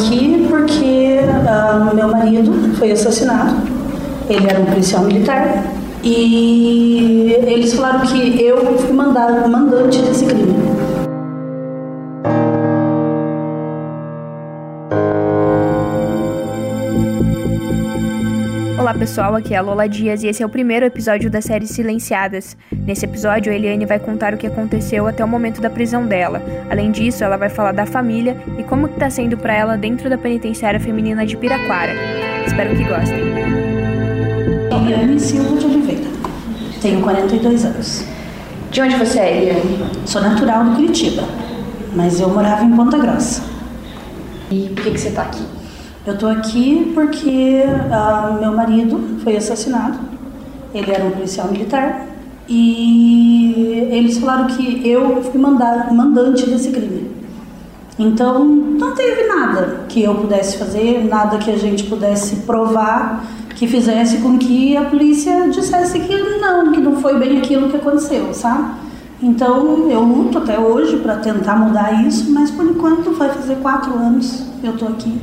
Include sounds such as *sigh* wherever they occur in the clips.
Aqui porque uh, meu marido foi assassinado. Ele era um policial militar e eles falaram que eu fui mandante desse crime. Olá pessoal, aqui é a Lola Dias e esse é o primeiro episódio da série Silenciadas. Nesse episódio, a Eliane vai contar o que aconteceu até o momento da prisão dela. Além disso, ela vai falar da família e como está sendo para ela dentro da penitenciária feminina de Piraquara. Espero que gostem. Eliane Silva de Oliveira, tenho 42 anos. De onde você é, Eliane? Sou natural do Curitiba, mas eu morava em Ponta Grossa. E por que, que você está aqui? Eu tô aqui porque uh, meu marido foi assassinado. Ele era um policial militar e eles falaram que eu fui mandante desse crime. Então não teve nada que eu pudesse fazer, nada que a gente pudesse provar que fizesse com que a polícia dissesse que não, que não foi bem aquilo que aconteceu, sabe? Então eu luto até hoje para tentar mudar isso, mas por enquanto vai fazer quatro anos eu tô aqui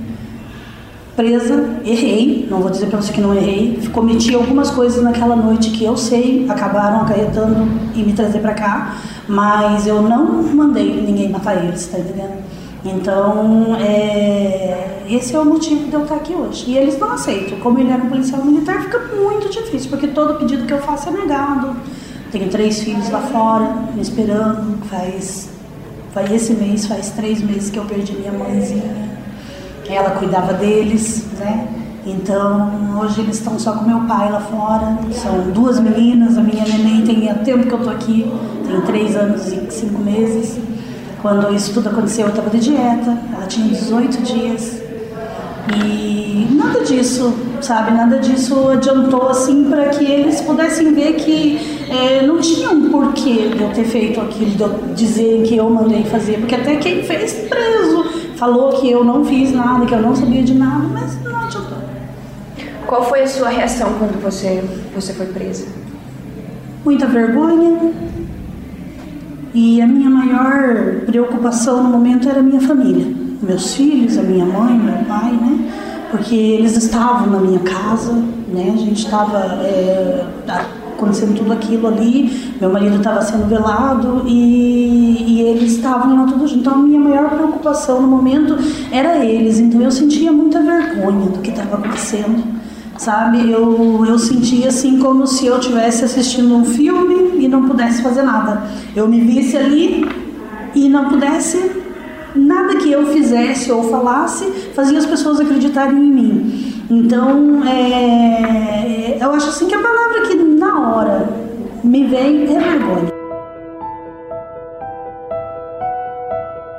presa, errei, não vou dizer para você que não errei, cometi algumas coisas naquela noite que eu sei acabaram acarretando e me trazer para cá, mas eu não mandei ninguém matar eles, tá entendendo? Então, é, esse é o motivo de eu estar aqui hoje. E eles não aceitam. Como ele era um policial militar, fica muito difícil, porque todo pedido que eu faço é negado. Tenho três filhos lá fora, me esperando. Faz, faz esse mês, faz três meses que eu perdi minha mãezinha ela cuidava deles, né? Então, hoje eles estão só com meu pai lá fora. São duas meninas, a minha neném tem há tempo que eu tô aqui, tem três anos e cinco meses. Quando isso tudo aconteceu, eu estava de dieta, ela tinha 18 dias. E nada disso, sabe, nada disso adiantou assim para que eles pudessem ver que é, não tinha um porquê de eu ter feito aquilo, de eu dizerem que eu mandei fazer, porque até quem fez preso falou que eu não fiz nada, que eu não sabia de nada, mas não adiantou. Qual foi a sua reação quando você, você foi presa? Muita vergonha. E a minha maior preocupação no momento era a minha família. Meus filhos, a minha mãe, meu pai, né? Porque eles estavam na minha casa, né? A gente estava é, acontecendo tudo aquilo ali. Meu marido estava sendo velado e, e eles estavam lá tudo junto. Então a minha maior preocupação no momento era eles. Então eu sentia muita vergonha do que estava acontecendo, sabe? Eu, eu sentia assim como se eu estivesse assistindo um filme e não pudesse fazer nada. Eu me visse ali e não pudesse nada que eu fizesse ou falasse fazia as pessoas acreditarem em mim. Então, é, eu acho assim que a palavra que hora me vem vergonha.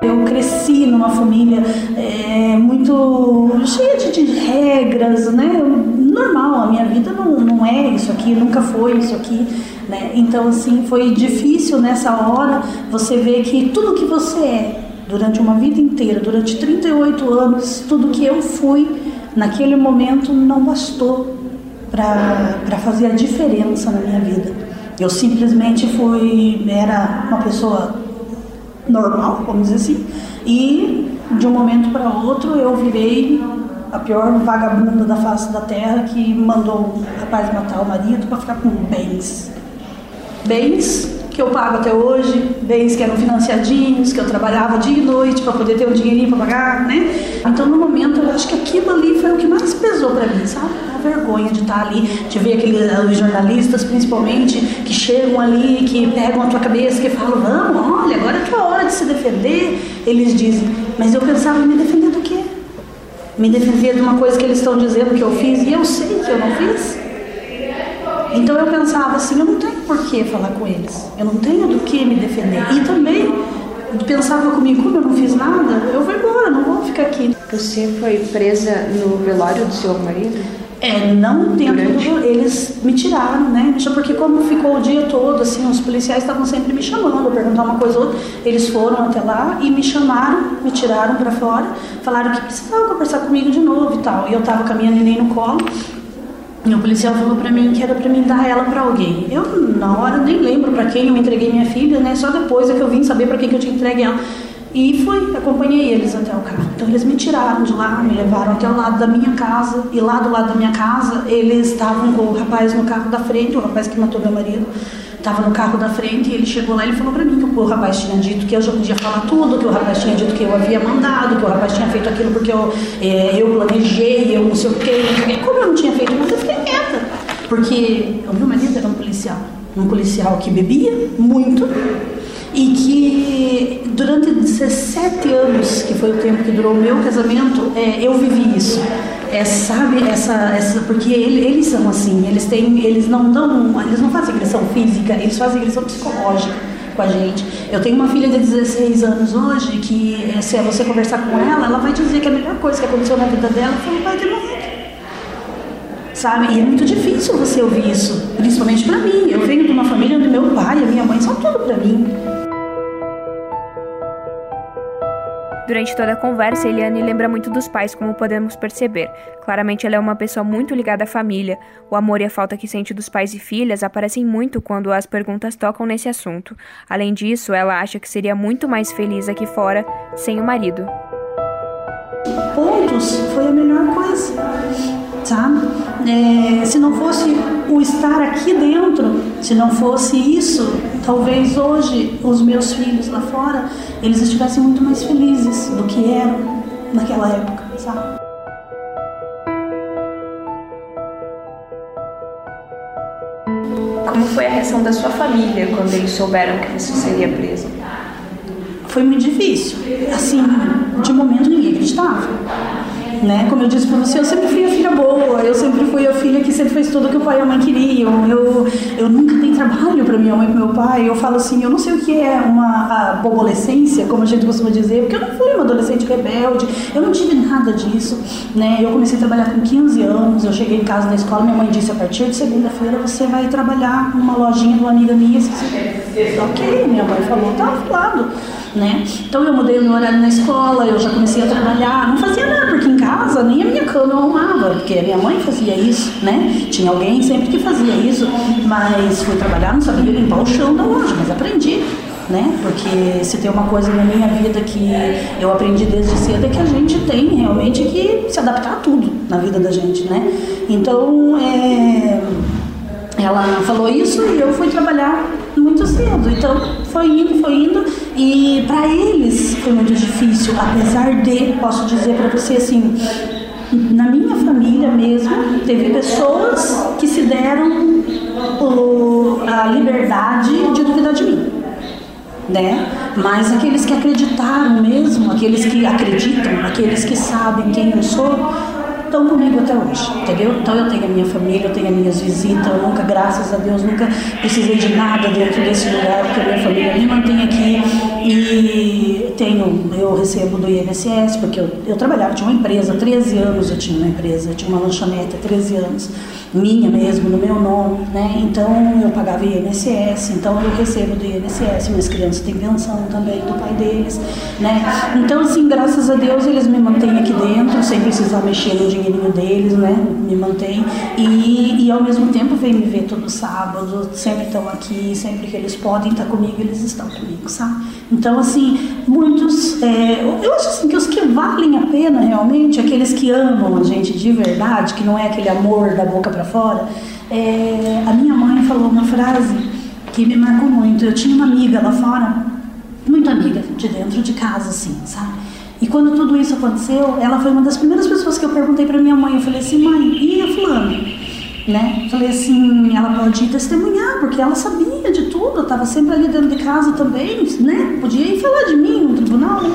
Eu cresci numa família é, muito cheia de, de, regras, né? Normal, a minha vida não, não é isso aqui, nunca foi isso aqui, né? Então, assim, foi difícil nessa hora você ver que tudo que você é durante uma vida inteira, durante 38 anos, tudo que eu fui, naquele momento não bastou para fazer a diferença na minha vida. Eu simplesmente fui, era uma pessoa normal, vamos dizer assim, e de um momento para outro eu virei a pior vagabunda da face da terra que mandou o rapaz matar o marido para ficar com bens. Bens que eu pago até hoje, bens que eram financiadinhos, que eu trabalhava dia e noite para poder ter um dinheirinho para pagar, né? Então, no momento, eu acho que aquilo ali foi o que mais pesou para mim, sabe? A vergonha de estar ali, de ver aqueles os jornalistas, principalmente, que chegam ali, que pegam a tua cabeça, que falam, vamos, olha, agora é a tua hora de se defender. Eles dizem, mas eu pensava em me defender do quê? Me defender de uma coisa que eles estão dizendo que eu fiz e eu sei que eu não fiz? Então eu pensava assim, eu não tenho por que falar com eles, eu não tenho do que me defender. E também pensava comigo, como eu não fiz nada, eu vou embora, não vou ficar aqui. Você foi presa no velório do seu marido? É, não dentro do, eles me tiraram, né? Porque como ficou o dia todo, assim, os policiais estavam sempre me chamando, perguntar uma coisa ou outra. Eles foram até lá e me chamaram, me tiraram para fora, falaram que precisavam conversar comigo de novo e tal. E eu tava com a minha neném no colo e o policial falou para mim que era para mim dar ela para alguém. Eu, na hora, nem lembro para quem eu entreguei minha filha, né? Só depois é que eu vim saber para quem que eu tinha entregue ela. E fui, acompanhei eles até o carro. Então eles me tiraram de lá, me levaram até o lado da minha casa. E lá do lado da minha casa, eles estavam com o rapaz no carro da frente, o rapaz que matou meu marido. Estava no carro da frente e ele chegou lá e falou para mim que o rapaz tinha dito que eu já podia falar tudo, que o rapaz tinha dito que eu havia mandado, que o rapaz tinha feito aquilo porque eu, é, eu planejei, eu não sei o quê. Como eu não tinha feito nada, eu fiquei quieta. Porque o meu marido era um policial. Um policial que bebia muito, e que durante 17 anos, que foi o tempo que durou o meu casamento, é, eu vivi isso. É, sabe, essa, essa, porque ele, eles são assim, eles têm, eles não dão, eles não fazem agressão física, eles fazem agressão psicológica com a gente. Eu tenho uma filha de 16 anos hoje que, é, se você conversar com ela, ela vai dizer que a melhor coisa que aconteceu na vida dela foi o pai ter morrido. Sabe? E é muito difícil você ouvir isso, principalmente para mim. Eu venho de uma família onde meu pai e a minha mãe são tudo para mim. Durante toda a conversa, Eliane lembra muito dos pais, como podemos perceber. Claramente, ela é uma pessoa muito ligada à família. O amor e a falta que sente dos pais e filhas aparecem muito quando as perguntas tocam nesse assunto. Além disso, ela acha que seria muito mais feliz aqui fora sem o marido. Pontos foi a melhor coisa sabe? É, se não fosse o estar aqui dentro, se não fosse isso, talvez hoje os meus filhos lá fora eles estivessem muito mais felizes do que eram naquela época, sabe? Como foi a reação da sua família quando eles souberam que você seria preso? Foi muito difícil. Assim, de momento ninguém acreditava né? Como eu disse para você, eu sempre fui a filha boa, eu sempre fui a filha que sempre fez tudo que o pai e a mãe queriam. Eu, eu nunca dei trabalho para minha mãe e meu pai. Eu falo assim, eu não sei o que é uma adolescência, como a gente costuma dizer, porque eu não fui uma adolescente rebelde, eu não tive nada disso, né? Eu comecei a trabalhar com 15 anos, eu cheguei em casa da escola, minha mãe disse, a partir de segunda-feira você vai trabalhar numa lojinha de uma amiga minha. Ok, minha mãe falou, tá falado né? Então eu mudei o meu horário na escola, eu já comecei a trabalhar, não fazia nada, porque em casa nem a minha cama eu arrumava, porque a minha mãe fazia isso, né? Tinha alguém sempre que fazia isso, mas fui trabalhar, não sabia limpar o chão da loja, mas aprendi. Né? Porque se tem uma coisa na minha vida que eu aprendi desde cedo é que a gente tem realmente que se adaptar a tudo na vida da gente, né? Então, é, ela falou isso e eu fui trabalhar muito cedo. Então foi indo, foi indo. E para eles foi muito difícil, apesar de, posso dizer para você assim, na minha família mesmo, teve pessoas que se deram o, a liberdade de duvidar de mim. Né? Mas aqueles que acreditaram mesmo, aqueles que acreditam, aqueles que sabem quem eu sou, estão comigo até hoje, entendeu? Então eu tenho a minha família, eu tenho as minhas visitas, eu nunca, graças a Deus, nunca precisei de nada dentro desse lugar, porque a minha família me mantém aqui e tenho, eu recebo do INSS, porque eu, eu trabalhava, tinha uma empresa, 13 anos eu tinha uma empresa, eu tinha uma lanchonete, 13 anos minha mesmo, no meu nome, né? Então eu pagava INSS, então eu recebo do INSS, minhas crianças têm pensão também do pai deles, né? Então assim, graças a Deus eles me mantêm aqui dentro, sem precisar mexer no dinheirinho deles, né? Me mantêm e, e ao mesmo tempo vem me ver todo sábado, sempre estão aqui, sempre que eles podem estar comigo, eles estão comigo, sabe? Então assim, muitos, é, eu acho assim que os que valem a pena realmente, aqueles que amam a gente de verdade, que não é aquele amor da boca para fora, é, a minha mãe falou uma frase que me marcou muito. Eu tinha uma amiga lá fora, muito amiga, de dentro de casa, assim, sabe? E quando tudo isso aconteceu, ela foi uma das primeiras pessoas que eu perguntei para minha mãe. Eu falei assim, mãe, e a fulana? Né? Falei assim, ela pode testemunhar, porque ela sabia de tudo, estava sempre ali dentro de casa também, né? Podia ir falar de mim no tribunal, né?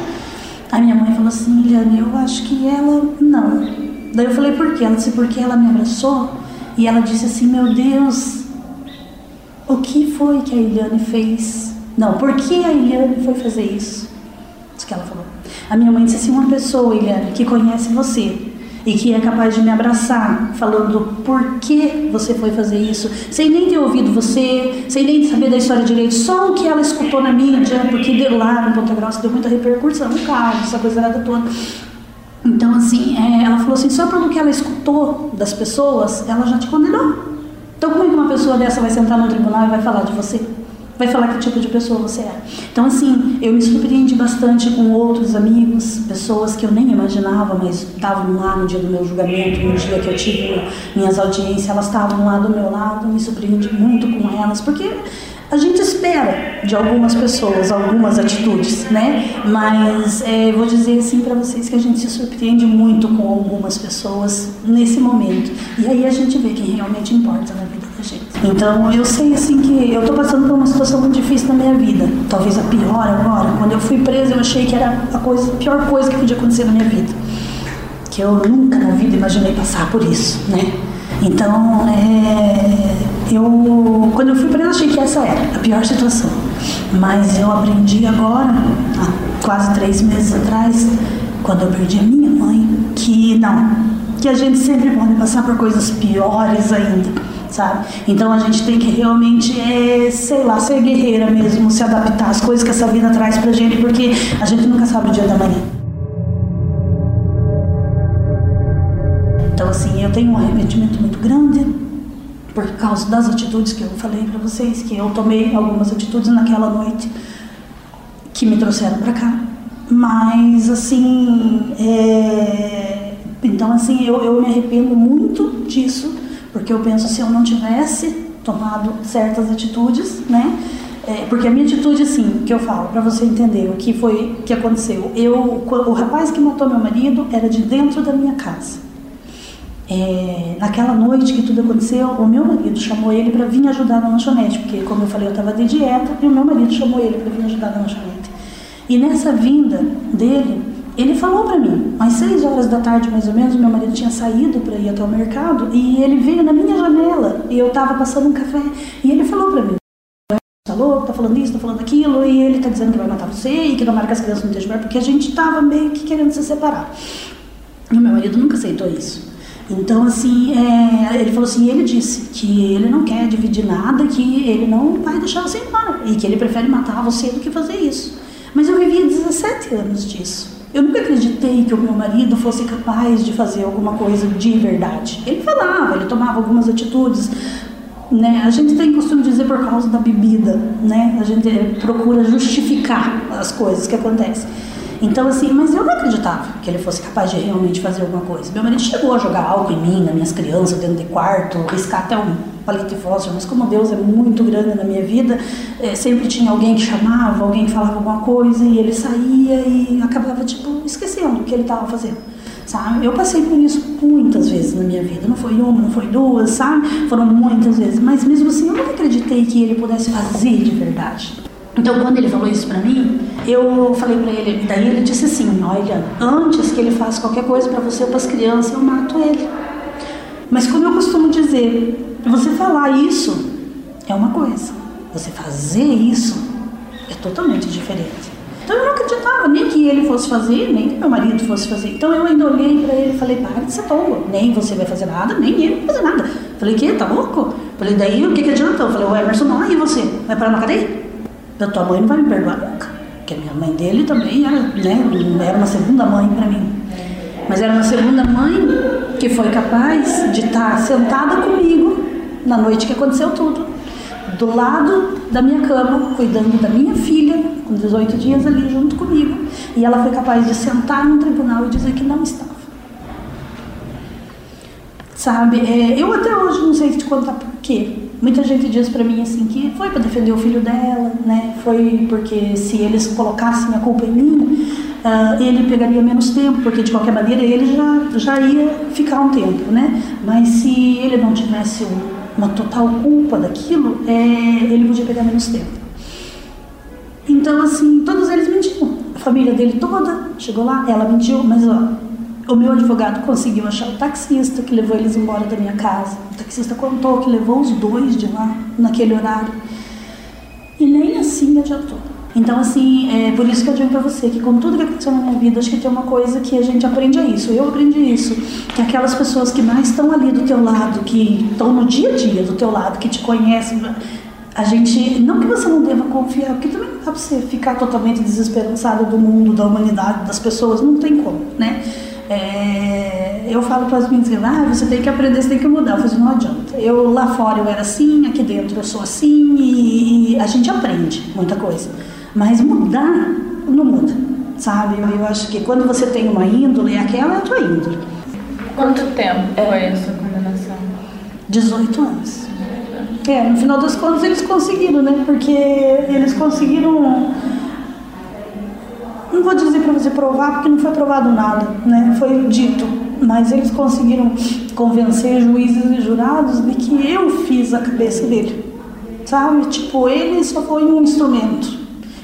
Aí minha mãe falou assim, Liane, eu acho que ela não. Daí eu falei, por quê? Ela disse, porque ela me abraçou e ela disse assim: Meu Deus, o que foi que a Eliane fez? Não, por que a Eliane foi fazer isso? Isso que ela falou. A minha mãe disse assim: Uma pessoa, Eliane, que conhece você e que é capaz de me abraçar, falando por que você foi fazer isso, sem nem ter ouvido você, sem nem saber da história direito, só o que ela escutou na mídia, porque deu lá no Ponta Grossa deu muita repercussão no caso, essa coisa toda. Então, assim, é, ela falou assim: só pelo que ela escutou das pessoas, ela já te condenou. Então, como é que uma pessoa dessa vai sentar no tribunal e vai falar de você? vai falar que tipo de pessoa você é. Então, assim, eu me surpreendi bastante com outros amigos, pessoas que eu nem imaginava, mas estavam lá no dia do meu julgamento, no dia que eu tive minhas audiências, elas estavam lá do meu lado, me surpreendi muito com elas, porque a gente espera de algumas pessoas algumas atitudes, né? Mas é, vou dizer assim para vocês que a gente se surpreende muito com algumas pessoas nesse momento. E aí a gente vê quem realmente importa na vida da gente. Então eu sei assim que eu tô passando por uma situação muito difícil na minha vida. Talvez a pior agora. Quando eu fui presa, eu achei que era a, coisa, a pior coisa que podia acontecer na minha vida. Que eu nunca na vida imaginei passar por isso, né? Então, é, eu, quando eu fui presa, achei que essa era a pior situação. Mas eu aprendi agora, há quase três meses atrás, quando eu perdi a minha mãe, que não, que a gente sempre pode passar por coisas piores ainda, sabe? Então a gente tem que realmente, é, sei lá, ser guerreira mesmo, se adaptar às coisas que essa vida traz pra gente, porque a gente nunca sabe o dia da manhã. Tenho um arrependimento muito grande por causa das atitudes que eu falei para vocês, que eu tomei algumas atitudes naquela noite que me trouxeram para cá. Mas, assim, é... então, assim, eu, eu me arrependo muito disso, porque eu penso se eu não tivesse tomado certas atitudes, né? É, porque a minha atitude, assim, que eu falo para você entender o que foi que aconteceu. Eu, o rapaz que matou meu marido era de dentro da minha casa. É, naquela noite que tudo aconteceu, o meu marido chamou ele para vir ajudar na lanchonete, porque, como eu falei, eu estava de dieta e o meu marido chamou ele para vir ajudar na lanchonete. E nessa vinda dele, ele falou para mim, às seis horas da tarde mais ou menos, meu marido tinha saído para ir até o mercado e ele veio na minha janela e eu estava passando um café e ele falou para mim: tá louco, tá falando isso, tá falando aquilo, e ele tá dizendo que vai matar você e que tomara que as crianças não estejam porque a gente estava meio que querendo se separar. E o meu marido nunca aceitou isso. Então, assim, é, ele falou assim, ele disse que ele não quer dividir nada, que ele não vai deixar você embora e que ele prefere matar você do que fazer isso. Mas eu vivia 17 anos disso. Eu nunca acreditei que o meu marido fosse capaz de fazer alguma coisa de verdade. Ele falava, ele tomava algumas atitudes, né? A gente tem costume de dizer por causa da bebida, né? A gente procura justificar as coisas que acontecem. Então, assim, mas eu não acreditava que ele fosse capaz de realmente fazer alguma coisa. Meu marido chegou a jogar álcool em mim, nas minhas crianças, dentro de quarto, riscar até um palito de fósforo, mas como Deus é muito grande na minha vida, é, sempre tinha alguém que chamava, alguém que falava alguma coisa e ele saía e acabava, tipo, esquecendo o que ele estava fazendo. Sabe? Eu passei por isso muitas vezes na minha vida. Não foi uma, não foi duas, sabe? Foram muitas vezes. Mas mesmo assim, eu nunca acreditei que ele pudesse fazer de verdade. Então, quando ele falou isso para mim, eu falei para ele, daí ele disse assim: Olha, antes que ele faça qualquer coisa para você ou para as crianças, eu mato ele. Mas, como eu costumo dizer, você falar isso é uma coisa, você fazer isso é totalmente diferente. Então, eu não acreditava nem que ele fosse fazer, nem que meu marido fosse fazer. Então, eu ainda olhei para ele e falei: Para de ser tolo, nem você vai fazer nada, nem ele vai fazer nada. Falei: Que? Tá louco? Falei: Daí o que, que adianta? Eu falei: O Emerson não, e você? Vai parar na cadeia? Da tua mãe não vai me perdoar nunca. Porque a minha mãe dele também era, né, era uma segunda mãe para mim. Mas era uma segunda mãe que foi capaz de estar sentada comigo na noite que aconteceu tudo, do lado da minha cama, cuidando da minha filha, com 18 dias ali junto comigo. E ela foi capaz de sentar no tribunal e dizer que não estava. Sabe, é, eu até hoje não sei te contar por quê. Muita gente diz para mim assim que foi para defender o filho dela, né? Foi porque se eles colocassem a culpa em mim, uh, ele pegaria menos tempo, porque de qualquer maneira ele já já ia ficar um tempo, né? Mas se ele não tivesse uma total culpa daquilo, é, ele podia pegar menos tempo. Então assim, todos eles mentiram. A família dele toda chegou lá, ela mentiu, mas ó, o meu advogado conseguiu achar o taxista que levou eles embora da minha casa. O taxista contou que levou os dois de lá naquele horário. E nem assim adiantou. Então, assim, é por isso que eu digo pra você que com tudo que aconteceu na minha vida, acho que tem uma coisa que a gente aprende é isso. Eu aprendi isso. Que aquelas pessoas que mais estão ali do teu lado, que estão no dia a dia do teu lado, que te conhecem, a gente, não que você não deva confiar, porque também não dá pra você ficar totalmente desesperançado do mundo, da humanidade, das pessoas, não tem como, né? É, eu falo para as meninas, ah, você tem que aprender, você tem que mudar. Eu falei, não adianta. Eu lá fora eu era assim, aqui dentro eu sou assim e, e a gente aprende muita coisa. Mas mudar não muda, sabe? Eu, eu, acho que quando você tem uma índole, aquela é a tua índole. Quanto tempo é, foi essa condenação? 18 anos. É, no final das contas eles conseguiram, né? Porque eles conseguiram não vou dizer para você provar, porque não foi provado nada, né? Foi dito. Mas eles conseguiram convencer juízes e jurados de que eu fiz a cabeça dele, sabe? Tipo, ele só foi um instrumento.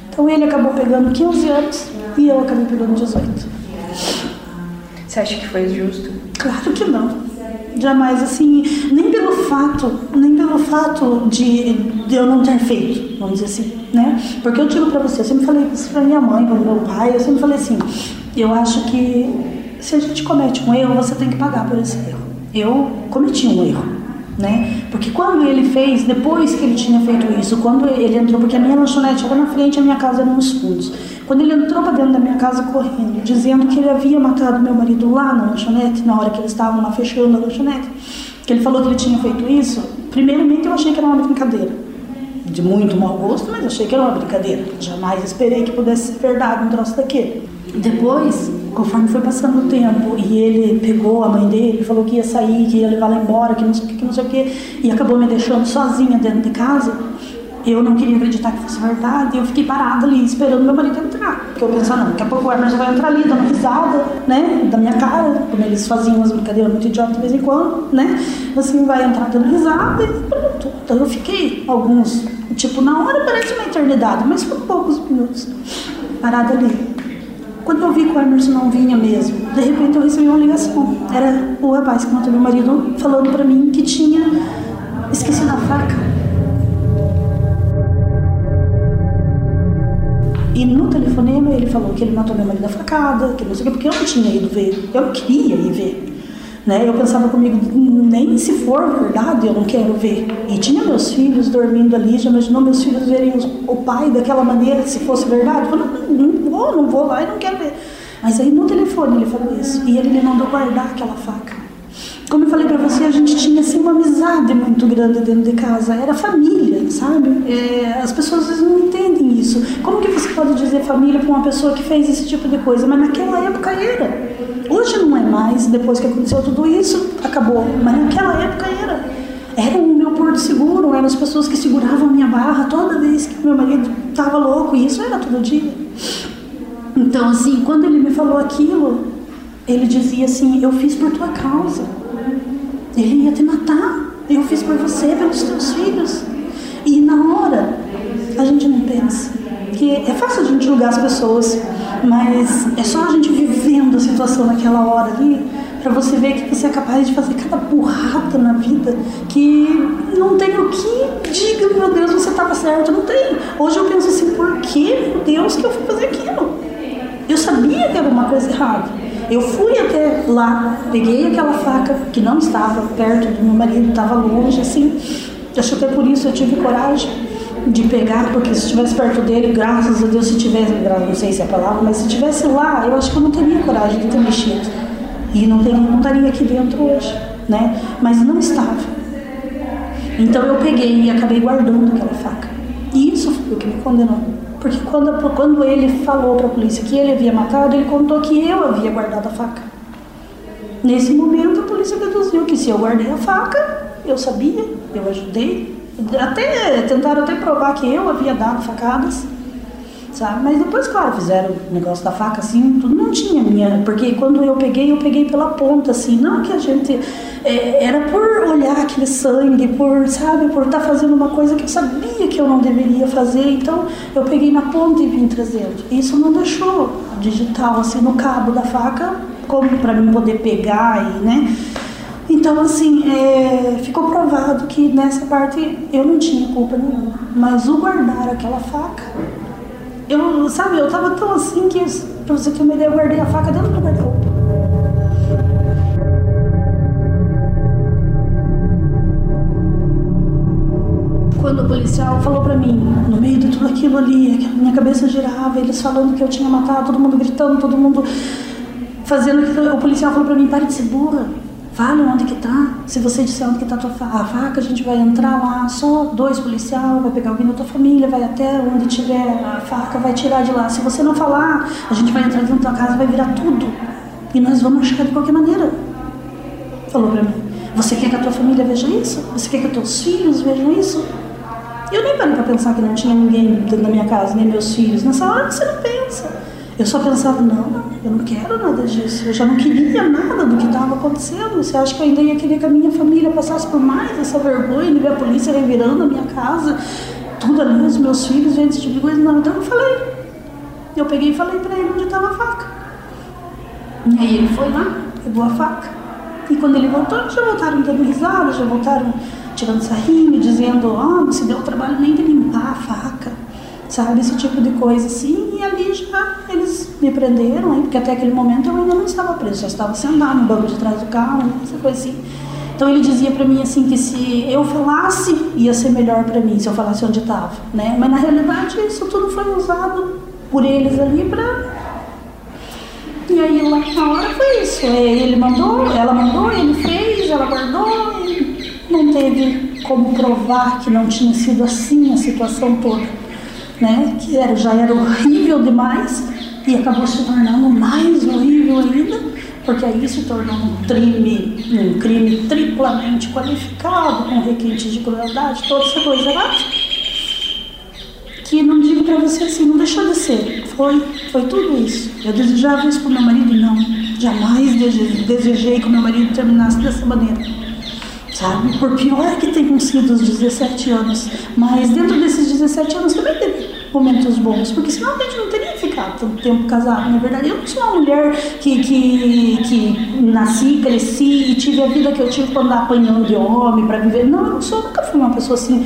Então ele acabou pegando 15 anos e eu acabei pegando 18. Você acha que foi justo? Claro que não jamais assim, nem pelo fato, nem pelo fato de, de eu não ter feito, vamos dizer assim, né? Porque eu digo para você, eu sempre falei isso para minha mãe, para meu pai, eu sempre falei assim, eu acho que se a gente comete um erro, você tem que pagar por esse erro. Eu cometi um erro né? Porque quando ele fez, depois que ele tinha feito isso, quando ele entrou, porque a minha lanchonete era na frente, a minha casa era nos fundos. Quando ele entrou para dentro da minha casa correndo, dizendo que ele havia matado meu marido lá na lanchonete, na hora que eles estavam lá fechando a lanchonete, que ele falou que ele tinha feito isso, primeiramente eu achei que era uma brincadeira. De muito mau gosto, mas achei que era uma brincadeira. Jamais esperei que pudesse ser verdade um troço daquele. Depois, conforme foi passando o tempo e ele pegou a mãe dele, falou que ia sair, que ia levar ela embora, que não sei o que, que não sei o que, e acabou me deixando sozinha dentro de casa, eu não queria acreditar que fosse verdade, eu fiquei parada ali esperando meu marido entrar. Porque eu pensava, não, daqui a pouco o Emerson vai entrar ali, dando risada, né, da minha cara, como eles faziam umas brincadeiras muito idiotas de vez em quando, né, assim, vai entrar dando risada e pronto. Então eu fiquei alguns, tipo, na hora parece uma eternidade, mas foram poucos minutos, parada ali. Quando eu vi que o Emerson não vinha mesmo, de repente eu recebi uma ligação. Era o rapaz que matou meu marido falando para mim que tinha esquecido a faca. E no telefonema ele falou que ele matou meu marido a facada, que não sei o que, porque eu não tinha ido ver. Eu queria ir ver. Né? Eu pensava comigo, nem se for verdade eu não quero ver. E tinha meus filhos dormindo ali, já imaginou meus filhos verem o pai daquela maneira, se fosse verdade? Eu falei, não, não vou, não vou lá e não quero ver. Mas aí no telefone ele falou isso, e ele mandou guardar aquela faca. Como eu falei para você, a gente tinha assim, uma amizade muito grande dentro de casa, era família, sabe? É, as pessoas às vezes não entendem isso. Como que você pode dizer família para uma pessoa que fez esse tipo de coisa? Mas naquela época era. Hoje não é mais, depois que aconteceu tudo isso, acabou. Mas naquela época era. Era o meu porto seguro, eram as pessoas que seguravam a minha barra toda vez que meu marido estava louco, e isso era todo dia. Então, assim, quando ele me falou aquilo, ele dizia assim: Eu fiz por tua causa. Ele ia te matar. Eu fiz por você, pelos teus filhos. E na hora, a gente não pensa. Que é fácil a gente julgar as pessoas, mas é só a gente vivendo a situação naquela hora ali para você ver que você é capaz de fazer cada burrada na vida que não tem o que diga, meu Deus, você estava certo. Não tem. Hoje eu penso assim, por que, meu Deus, que eu fui fazer aquilo? Eu sabia que era uma coisa errada. Eu fui até lá, peguei aquela faca que não estava perto do meu marido, estava longe, assim. Acho que até por isso eu tive coragem de pegar, porque se estivesse perto dele, graças a Deus, se tivesse, não sei se é a palavra, mas se estivesse lá, eu acho que eu não teria coragem de ter mexido. E não, teria, não estaria aqui dentro hoje, né? Mas não estava. Então eu peguei e acabei guardando aquela faca. E isso foi o que me condenou. Porque quando, quando ele falou para a polícia que ele havia matado, ele contou que eu havia guardado a faca. Nesse momento, a polícia deduziu que se eu guardei a faca, eu sabia, eu ajudei. Até tentaram até provar que eu havia dado facadas sabe? Mas depois, claro, fizeram o negócio da faca assim, tudo não tinha minha, porque quando eu peguei, eu peguei pela ponta, assim, não que a gente, é, era por olhar aquele sangue, por, sabe, por estar tá fazendo uma coisa que eu sabia que eu não deveria fazer, então eu peguei na ponta e vim trazendo. Isso não deixou digital, assim, no cabo da faca, como para mim poder pegar e, né? Então, assim, é, ficou provado que nessa parte eu não tinha culpa nenhuma. Mas o guardar aquela faca eu, sabe, eu tava tão assim que, pra você ter uma ideia, eu guardei a faca dentro do guarda-roupa. Quando o policial falou pra mim, no meio de tudo aquilo ali, minha cabeça girava, eles falando que eu tinha matado, todo mundo gritando, todo mundo fazendo que o policial falou para mim, pare de ser burra. Fale onde que tá. Se você disser onde que tá a faca, a gente vai entrar lá, só dois policial, vai pegar alguém da tua família, vai até onde tiver a faca, vai tirar de lá. Se você não falar, a gente vai entrar dentro da casa, vai virar tudo. E nós vamos achar de qualquer maneira. Falou para mim. Você quer que a tua família veja isso? Você quer que os teus filhos vejam isso? Eu nem parei para pensar que não tinha ninguém dentro da minha casa, nem meus filhos. Nessa hora você não pensa. Eu só pensava, não, eu não quero nada disso. Eu já não queria nada do que estava acontecendo. Você acha que eu ainda ia querer que a minha família passasse por mais essa vergonha de ver a polícia revirando a minha casa, tudo ali, os meus filhos, vendo esse tipo de coisa? Não, então eu falei. Eu peguei e falei para ele onde estava a faca. E aí ele foi lá, pegou a faca. E quando ele voltou, já voltaram dando risada, já voltaram tirando sarrinho, dizendo, ah, oh, não se deu o trabalho nem de limpar a faca sabe? Esse tipo de coisa assim. E ali já eles me prenderam, hein? porque até aquele momento eu ainda não estava preso, já estava sentado no banco de trás do carro, né? essa coisa assim. Então ele dizia para mim assim que se eu falasse ia ser melhor para mim se eu falasse onde estava, né? Mas na realidade isso tudo foi usado por eles ali para e aí lá na hora foi isso. É, ele mandou, ela mandou, ele fez, ela guardou não teve como provar que não tinha sido assim a situação toda né, que era, já era horrível demais e acabou se tornando mais horrível ainda, porque aí se tornou um crime, um crime triplamente qualificado, com requintes de crueldade, toda essa coisa lá. Que não digo para você assim, não deixou de ser. Foi, foi tudo isso. Eu desejava isso para meu marido, não. Jamais desejei que meu marido terminasse dessa maneira sabe? Por pior que tenham sido os 17 anos, mas dentro desses 17 anos também teve momentos bons, porque senão a gente não teria ficado tanto tempo casado, na verdade. Eu não sou uma mulher que, que, que nasci, cresci e tive a vida que eu tive quando apanhando de homem para viver. Não, eu sou, nunca fui uma pessoa assim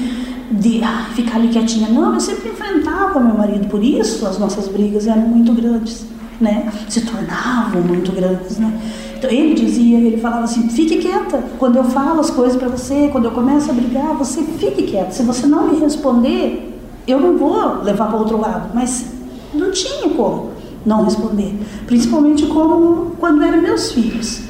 de ah, ficar ali quietinha. Não, eu sempre enfrentava meu marido, por isso as nossas brigas eram muito grandes, né? Se tornavam muito grandes, né? Então, ele dizia, ele falava assim: fique quieta. Quando eu falo as coisas para você, quando eu começo a brigar, você fique quieta. Se você não me responder, eu não vou levar para outro lado. Mas não tinha como não responder. Principalmente como quando eram meus filhos.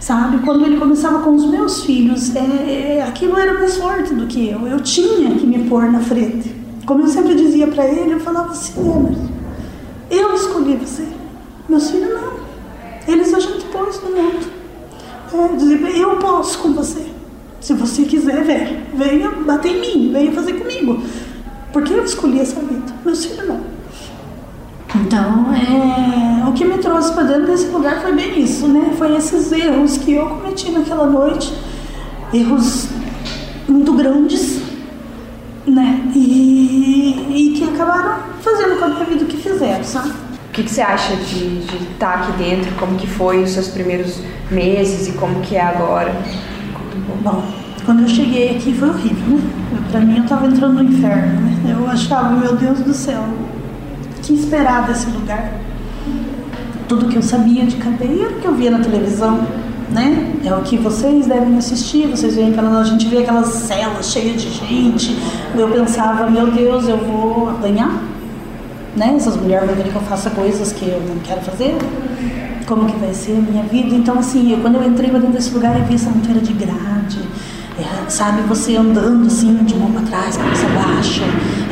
Sabe? Quando ele começava com os meus filhos, é, é, aquilo era mais forte do que eu. Eu tinha que me pôr na frente. Como eu sempre dizia para ele, eu falava assim: Emerson, eu escolhi você. Meus filhos não. Eles a gente pôs no mundo. É, eu posso com você. Se você quiser, venha. Venha bater em mim, venha fazer comigo. Porque eu escolhi essa vida. Meus filhos não. Então, é, o que me trouxe para dentro desse lugar foi bem isso, né? Foi esses erros que eu cometi naquela noite. Erros muito grandes, né? E, e que acabaram fazendo com a minha vida o que fizeram, sabe? O que, que, você acha de, de estar tá aqui dentro? Como que foi os seus primeiros meses e como que é agora? Bom, quando eu cheguei aqui foi horrível, né? Para mim eu estava entrando no inferno, né? Eu achava, meu Deus do céu, que esperar desse lugar? Tudo que eu sabia de cadeia era o que eu via na televisão, né? É o que vocês devem assistir, vocês veem aquela, a gente vê aquelas celas cheias de gente. Eu pensava, meu Deus, eu vou apanhar né? Essas mulheres vão querer que eu faça coisas que eu não quero fazer. Como que vai ser a minha vida? Então, assim, eu, quando eu entrei dentro desse lugar, eu vi essa monteira de grade, é, sabe? Você andando assim, de mão para trás, cabeça baixa,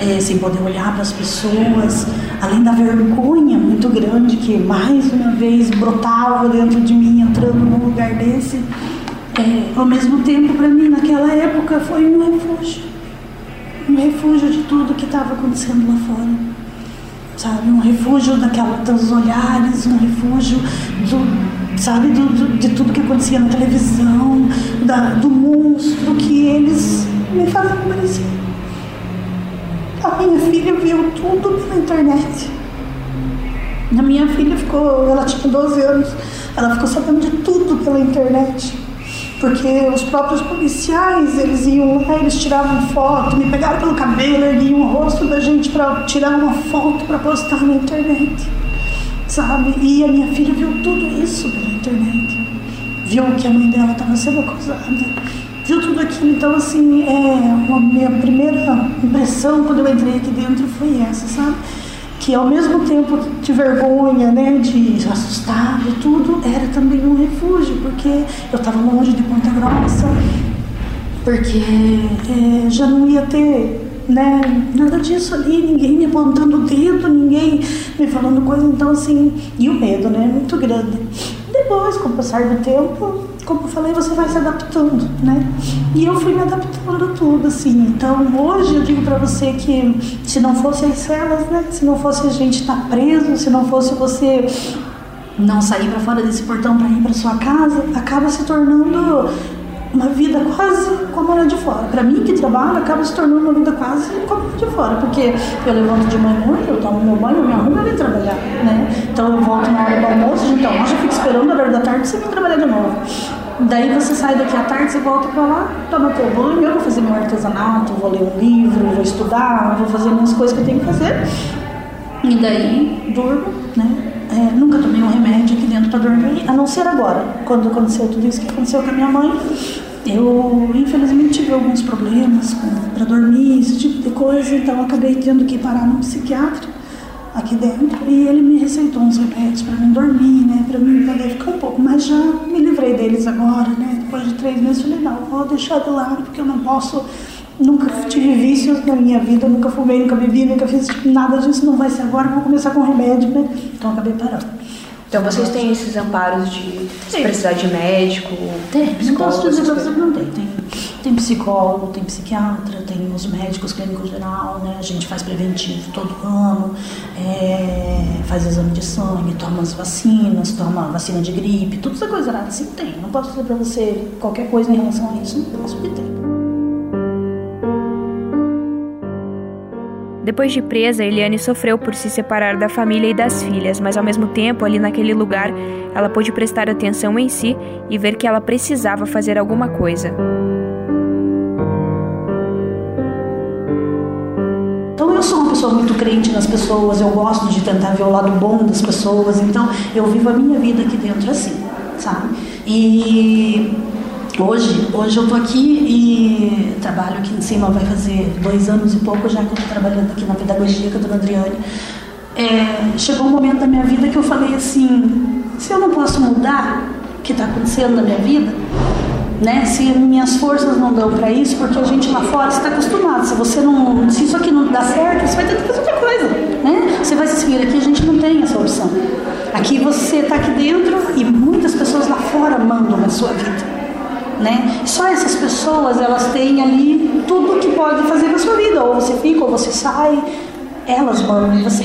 é, sem poder olhar para as pessoas, além da vergonha muito grande que mais uma vez brotava dentro de mim, entrando num lugar desse. É, ao mesmo tempo, para mim, naquela época, foi um refúgio um refúgio de tudo que estava acontecendo lá fora sabe? Um refúgio daquela, dos olhares, um refúgio do, sabe, do, do, de tudo que acontecia na televisão, da, do monstro que eles me faziam parecer. A minha filha viu tudo pela internet. A minha filha ficou, ela tinha 12 anos, ela ficou sabendo de tudo pela internet porque os próprios policiais, eles iam lá, eles tiravam foto, me pegaram pelo cabelo, erguiam o rosto da gente para tirar uma foto para postar na internet, sabe? E a minha filha viu tudo isso pela internet, viu que a mãe dela estava sendo acusada, viu tudo aquilo. Então, assim, é, a minha primeira impressão quando eu entrei aqui dentro foi essa, sabe? que ao mesmo tempo de vergonha, né, de assustado tudo, era também um refúgio, porque eu estava longe de Ponta Grossa, porque é, já não ia ter né, nada disso ali, ninguém me apontando o dedo, ninguém me falando coisa, então assim, e o medo, né, muito grande. Depois, com o passar do tempo, como eu falei, você vai se adaptando, né? E eu fui me adaptando tudo, assim. Então, hoje eu digo para você que se não fosse as celas, né? Se não fosse a gente estar tá preso, se não fosse você não sair para fora desse portão para ir para sua casa, acaba se tornando uma vida quase como a de fora. Para mim que trabalho, acaba se tornando uma vida quase como a de fora, porque eu levanto de manhã, eu tomo meu banho, eu me arrumo e venho trabalhar, né? Então eu volto na hora do almoço, então eu fico esperando a hora da tarde você vir trabalhar de novo. Daí você sai daqui à tarde, você volta para lá, toma teu banho, eu vou fazer meu artesanato, vou ler um livro, vou estudar, vou fazer minhas coisas que eu tenho que fazer. E daí durmo, né? É, nunca tomei um remédio aqui dentro para dormir, a não ser agora, quando aconteceu tudo isso que aconteceu com a minha mãe. Eu, infelizmente, tive alguns problemas para dormir, esse tipo de coisa, então acabei tendo que parar no psiquiatra aqui dentro e ele me receitou uns remédios para mim dormir, né, para mim poder ficar um pouco, mas já me livrei deles agora, né, depois de três meses, falei, não, vou deixar de lado porque eu não posso Nunca tive vícios na minha vida, nunca fumei, nunca bebi, nunca fiz nada disso, não vai ser agora, vou começar com remédio, né? Então acabei parando. Então vocês têm esses amparos de precisar de médico, tem, não posso não tem. tem. Tem psicólogo, tem psiquiatra, tem os médicos clínicos geral, né? A gente faz preventivo todo ano, é, faz exame de sangue, toma as vacinas, toma vacina de gripe, tudo essa coisa assim tem. Não posso dizer pra você qualquer coisa em relação a isso, não posso que tem. Depois de presa, Eliane sofreu por se separar da família e das filhas, mas ao mesmo tempo, ali naquele lugar, ela pôde prestar atenção em si e ver que ela precisava fazer alguma coisa. Então eu sou uma pessoa muito crente nas pessoas, eu gosto de tentar ver o lado bom das pessoas, então eu vivo a minha vida aqui dentro assim, sabe? E Hoje, hoje eu tô aqui e trabalho aqui em cima, vai fazer dois anos e pouco já que eu estou trabalhando aqui na pedagogia com a dona Adriane. É, chegou um momento da minha vida que eu falei assim, se eu não posso mudar o que está acontecendo na minha vida, né? Se minhas forças não dão para isso, porque a gente lá fora está acostumado. Se você não, se isso aqui não dá certo, você vai ter que fazer outra coisa, né? Você vai se seguir aqui, a gente não tem essa opção. Aqui você está aqui dentro e muitas pessoas lá fora mandam na sua vida né? Só essas pessoas, elas têm ali tudo que pode fazer na sua vida, ou você fica, ou você sai, elas mandam em você,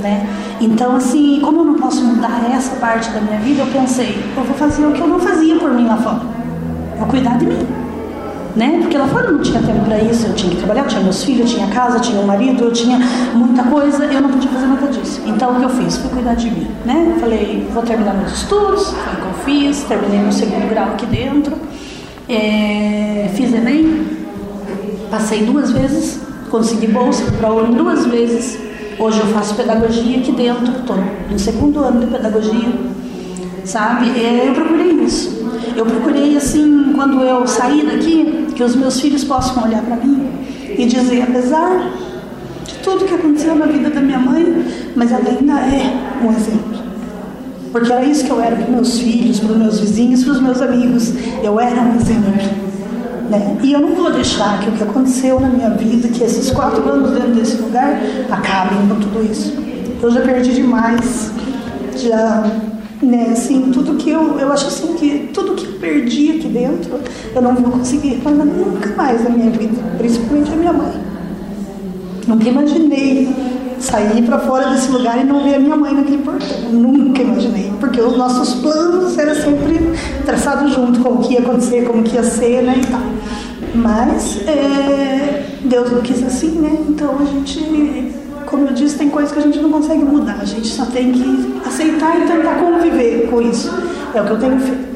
né? Então, assim, como eu não posso mudar essa parte da minha vida, eu pensei, eu vou fazer o que eu não fazia por mim lá fora. Vou cuidar de mim. Né? Porque lá fora eu não tinha tempo para isso, eu tinha que trabalhar, eu tinha meus filhos, eu tinha casa, eu tinha um marido, eu tinha muita coisa, eu não podia fazer nada disso. Então o que eu fiz? Fui cuidar de mim, né? Falei, vou terminar meus estudos, foi o que eu fiz, terminei meu segundo grau aqui dentro. É, fiz Enem, passei duas vezes, consegui bolsa para a duas vezes. Hoje eu faço pedagogia aqui dentro, estou no segundo ano de pedagogia, sabe? É, eu procurei isso. Eu procurei, assim, quando eu saí daqui, que os meus filhos possam olhar para mim e dizer, apesar de tudo que aconteceu na vida da minha mãe, mas ela ainda é um exemplo. Porque era isso que eu era para meus filhos, para meus vizinhos, para os meus amigos. Eu era um exemplo. Né? E eu não vou deixar que o que aconteceu na minha vida, que esses quatro anos dentro desse lugar, acabem com tudo isso. Eu já perdi demais. Já, né, assim, tudo que eu, eu acho assim que tudo que eu perdi aqui dentro, eu não vou conseguir nunca mais na minha vida, principalmente a minha mãe. Nunca imaginei sair para fora desse lugar e não ver a minha mãe naquele portão. Nunca imaginei, porque os nossos planos eram sempre traçados junto com o que ia acontecer, como que ia ser, né, e tal. Mas é, Deus não quis assim, né? Então a gente, como eu disse, tem coisas que a gente não consegue mudar. A gente só tem que aceitar e tentar conviver com isso. É o que eu tenho feito.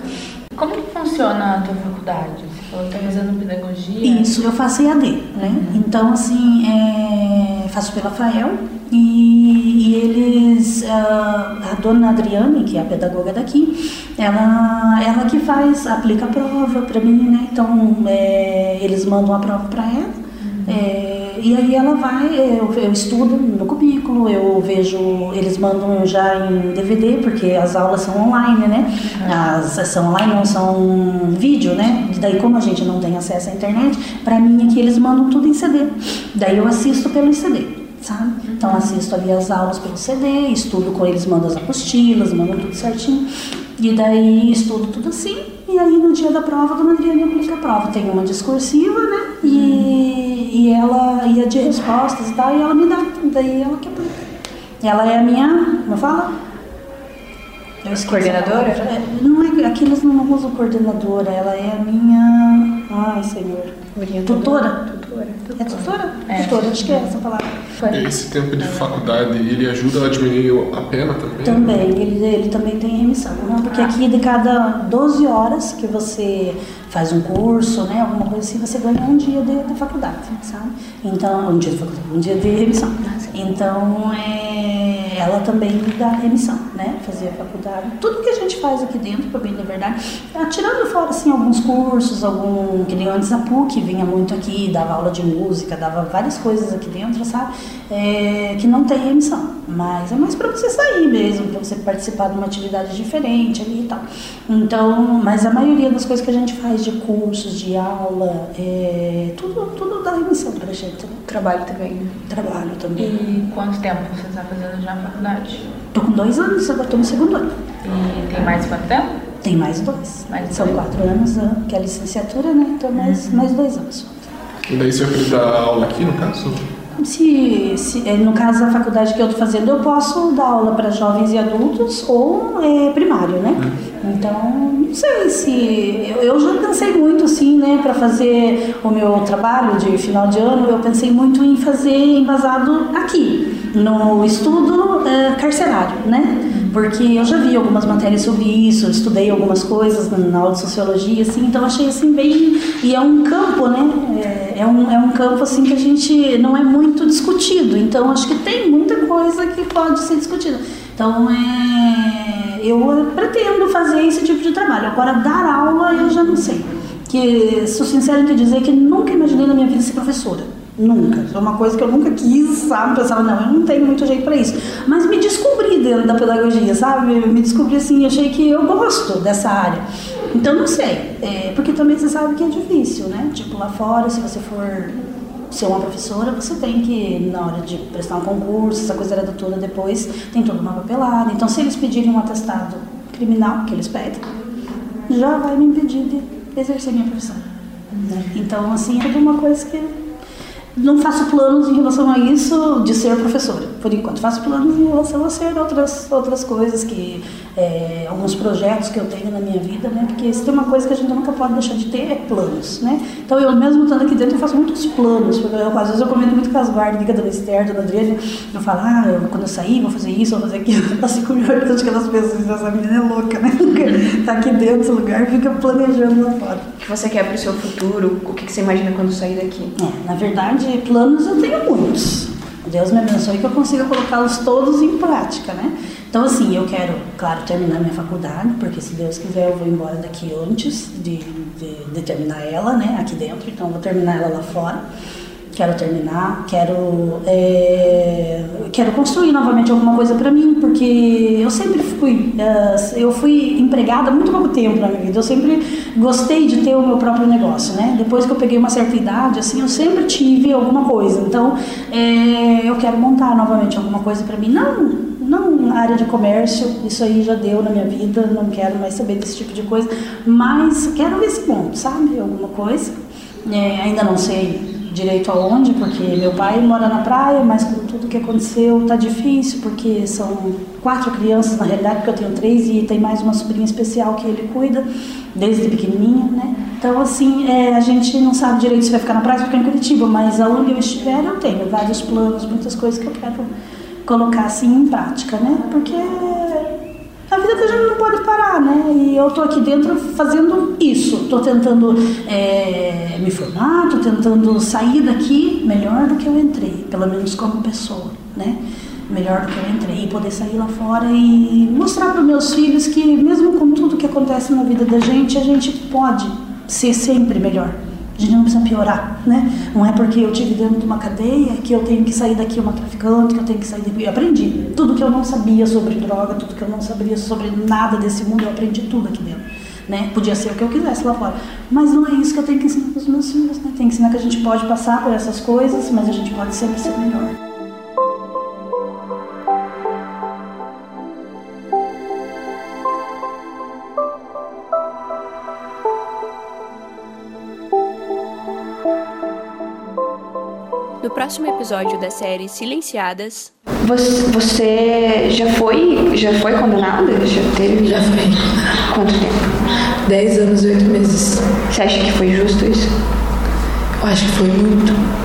Como que funciona a tua faculdade? Você falou que está fazendo pedagogia? Isso, eu faço EAD, né? Uhum. Então, assim, é, faço pela FAEL e, e eles, a, a, dona Adriane, que é a pedagoga daqui, ela, ela que faz, aplica a prova para mim, né? Então, é, eles mandam a prova para ela. Uhum. É, e aí ela vai, eu, eu estudo no cubículo, eu vejo, eles mandam já em DVD, porque as aulas são online, né? As são online, não são vídeo, né? Daí como a gente não tem acesso à internet, para mim aqui eles mandam tudo em CD. Daí eu assisto pelo CD sabe? Então assisto ali as aulas pelo CD, estudo com eles, mando as apostilas, mando tudo certinho. E daí estudo tudo assim, e aí no dia da prova, a dona Adriana aplica a prova. Tem uma discursiva, né? E, e ela ia de respostas e tal, e ela me dá, daí ela que aplica. Ela é a minha, como fala? Eu coordenadora? É, não é, aqui eles não usam coordenadora, ela é a minha. Ai, senhor. Tutora? Tutora. É tutora? É. Tutora, acho que é essa palavra. Esse tempo de faculdade, ele ajuda a diminuir a pena também? Também, ele, ele também tem remissão, né? Porque aqui de cada 12 horas que você faz um curso, né, alguma coisa assim, você ganha um dia de, de faculdade, sabe? Então, um dia de faculdade, um dia de remissão. Então, é, ela também dá remissão, né? Fazer a faculdade. Tudo que a gente faz aqui dentro, para bem da verdade, ah, tirando fora, assim, alguns cursos, algum, que nem antes a PUC vinha muito aqui, dava aula de música, dava várias coisas aqui dentro, sabe? É, que não tem remissão. Mas é mais para você sair mesmo, para você participar de uma atividade diferente ali e tal. Então, mas a maioria das coisas que a gente faz de cursos, de aula, é, tudo, tudo dá remissão pra gente, né? Trabalho também, né? Trabalho também. E quanto tempo você está fazendo já a faculdade? Tô com dois anos, agora tô no segundo ano. E tem mais quanto tempo? Tem mais dois. Mais São dois. quatro anos, né, que é a licenciatura, né? Então mais, mais dois anos. E daí você vai dar aula aqui, no caso? Se, se, é, no caso da faculdade que eu estou fazendo, eu posso dar aula para jovens e adultos ou é, primário, né? Então, não sei se. Eu, eu já pensei muito, assim, né, para fazer o meu trabalho de final de ano, eu pensei muito em fazer embasado aqui, no estudo é, carcerário, né? Porque eu já vi algumas matérias sobre isso, estudei algumas coisas na, na aula de sociologia, assim, então achei assim bem. E é um campo, né? É, é um, é um campo assim que a gente não é muito discutido, então acho que tem muita coisa que pode ser discutida. Então é, eu pretendo fazer esse tipo de trabalho. Agora, dar aula eu já não sei. Que sou sincera em te dizer que nunca imaginei na minha vida ser professora. Nunca. É uma coisa que eu nunca quis, sabe? Pensava, não, eu não tenho muito jeito para isso. Mas me descobri dentro da pedagogia, sabe? Me descobri assim, achei que eu gosto dessa área. Então, não sei. É, porque também você sabe que é difícil, né? Tipo, lá fora, se você for ser uma professora, você tem que, na hora de prestar um concurso, essa coisa era toda depois, tem toda uma papelada. Então, se eles pedirem um atestado criminal, que eles pedem, já vai me impedir de exercer minha profissão. né? Então, assim, é tudo uma coisa que não faço planos em relação a isso de ser professora, por enquanto. Faço planos em relação a ser outras, outras coisas, que é, alguns projetos que eu tenho na minha vida, né? Porque se tem uma coisa que a gente nunca pode deixar de ter é planos, né? Então eu mesmo estando aqui dentro eu faço muitos planos, porque eu, às vezes eu comento muito com as guardas, com a dona Esther, dona Adriana, eu falo, ah, eu, quando eu sair vou fazer isso, vou fazer aquilo, *laughs* assim com olhando aquelas pessoas, essa menina é louca, né? *laughs* tá aqui dentro do lugar fica planejando lá fora. O que você quer pro seu futuro? O que que você imagina quando sair daqui? É, na verdade, planos eu tenho muitos. Deus me abençoe que eu consiga colocá-los todos em prática, né? Então, assim, eu quero, claro, terminar minha faculdade, porque se Deus quiser eu vou embora daqui antes de, de, de terminar ela, né? Aqui dentro, então eu vou terminar ela lá fora. Quero terminar, quero, é, quero construir novamente alguma coisa para mim, porque eu sempre fui, é, eu fui empregada muito pouco tempo na minha vida. Eu sempre gostei de ter o meu próprio negócio, né? Depois que eu peguei uma certa idade, assim, eu sempre tive alguma coisa. Então, é, eu quero montar novamente alguma coisa para mim. Não não área de comércio, isso aí já deu na minha vida, não quero mais saber desse tipo de coisa, mas quero ver se monto, sabe? Alguma coisa. É, ainda não sei direito aonde, porque meu pai mora na praia, mas com tudo que aconteceu tá difícil, porque são quatro crianças na realidade, porque eu tenho três e tem mais uma sobrinha especial que ele cuida desde pequenininha, né? Então assim, é, a gente não sabe direito se vai ficar na praia ou ficar em Curitiba, mas aonde eu estiver eu tenho vários planos, muitas coisas que eu quero colocar assim em prática, né? Porque vida da gente não pode parar, né? E eu tô aqui dentro fazendo isso. Tô tentando é, me formar, tô tentando sair daqui melhor do que eu entrei, pelo menos como pessoa, né? Melhor do que eu entrei. E poder sair lá fora e mostrar para meus filhos que, mesmo com tudo que acontece na vida da gente, a gente pode ser sempre melhor. A gente não precisa piorar, né? Não é porque eu tive dentro de uma cadeia que eu tenho que sair daqui uma traficante, que eu tenho que sair daqui. Eu aprendi tudo que eu não sabia sobre droga, tudo que eu não sabia sobre nada desse mundo, eu aprendi tudo aqui dentro. Né? Podia ser o que eu quisesse lá fora. Mas não é isso que eu tenho que ensinar para os meus filhos. Né? Tem que ensinar que a gente pode passar por essas coisas, mas a gente pode sempre ser melhor. Próximo episódio da série Silenciadas. Você, você já foi já foi condenada? Já teve? Já foi. Quanto tempo? 10 anos e 8 meses. Você acha que foi justo isso? Eu acho que foi muito.